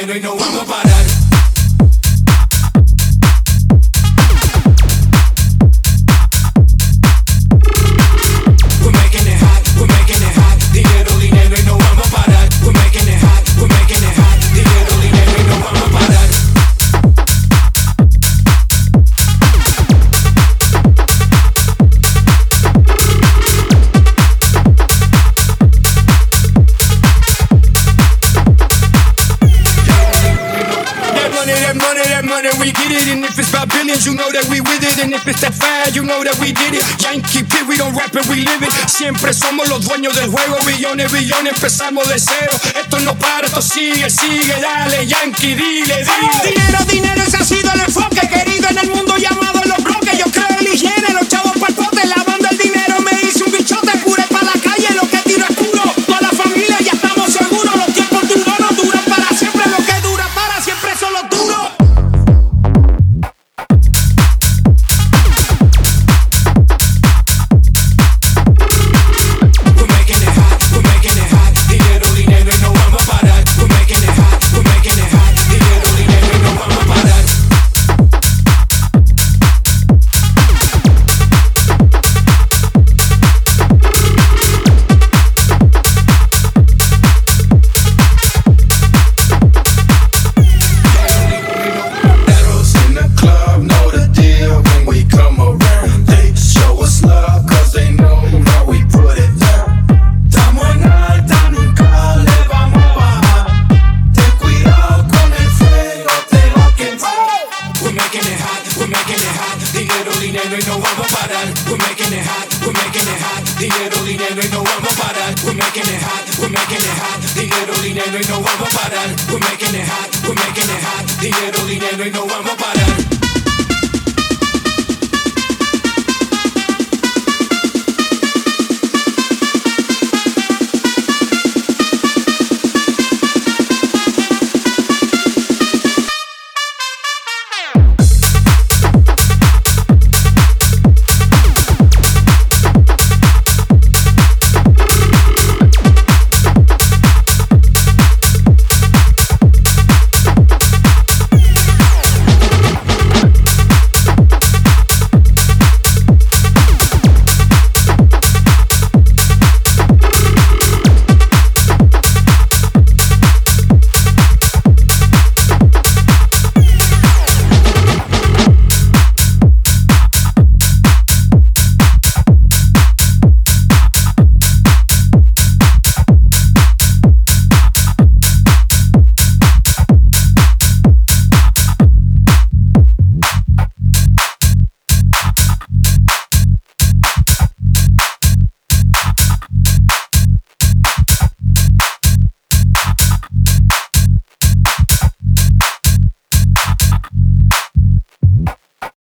and ain't no I'm about it. We get it. And if it's about billions, you know that we with it. And if it's that fire, you know that we did it. Yankee P, we don't rap it, we live it. Siempre somos los dueños del juego. Billones, billones, empezamos de cero. Esto no para, esto sigue, sigue. Dale, Yankee, dile, dile. Dinero, dinero, Dinero y no vamos a parar. We're making it hot, we're making it hot. Dinero, dinero y no vamos a parar. We're making it hot, we're making it hot. Dinero, dinero y no vamos a parar. We're making it hot, we're making it hot. Dinero, dinero y no vamos a parar.